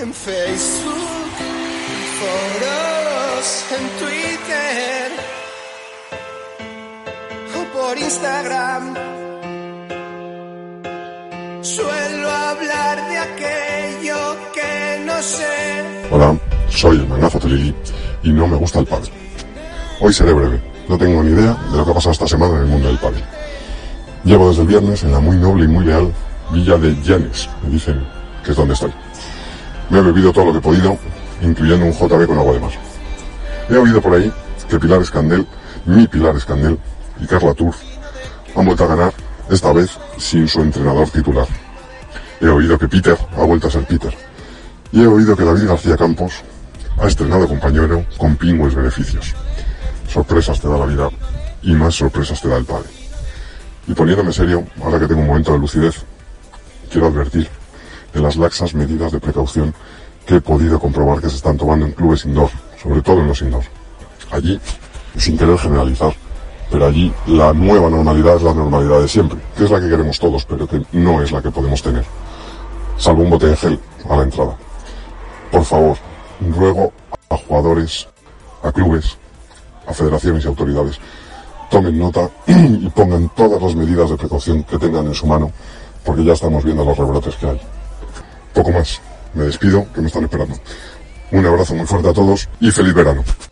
en Facebook, en foros, en Twitter o por Instagram. Suelo hablar de aquello que no sé. Hola, soy el Magnazo Telegi y no me gusta el pádel. Hoy seré breve, no tengo ni idea de lo que ha pasado esta semana en el mundo del pádel. Llevo desde el viernes en la muy noble y muy leal villa de Llanes, me dicen que es donde estoy. Me he bebido todo lo que he podido, incluyendo un JB con agua de mar. He oído por ahí que Pilar Escandel, mi Pilar Escandel y Carla Turf han vuelto a ganar, esta vez sin su entrenador titular. He oído que Peter ha vuelto a ser Peter. Y he oído que David García Campos ha estrenado compañero con pingües beneficios. Sorpresas te da la vida y más sorpresas te da el padre. Y poniéndome serio, ahora que tengo un momento de lucidez, quiero advertir de las laxas medidas de precaución que he podido comprobar que se están tomando en clubes indoor, sobre todo en los indoor. Allí, sin querer generalizar, pero allí la nueva normalidad es la normalidad de siempre, que es la que queremos todos, pero que no es la que podemos tener. Salvo un bote de gel a la entrada. Por favor, ruego a jugadores, a clubes, a federaciones y autoridades, tomen nota y pongan todas las medidas de precaución que tengan en su mano, porque ya estamos viendo los rebrotes que hay. Poco más. Me despido, que me están esperando. Un abrazo muy fuerte a todos y feliz verano.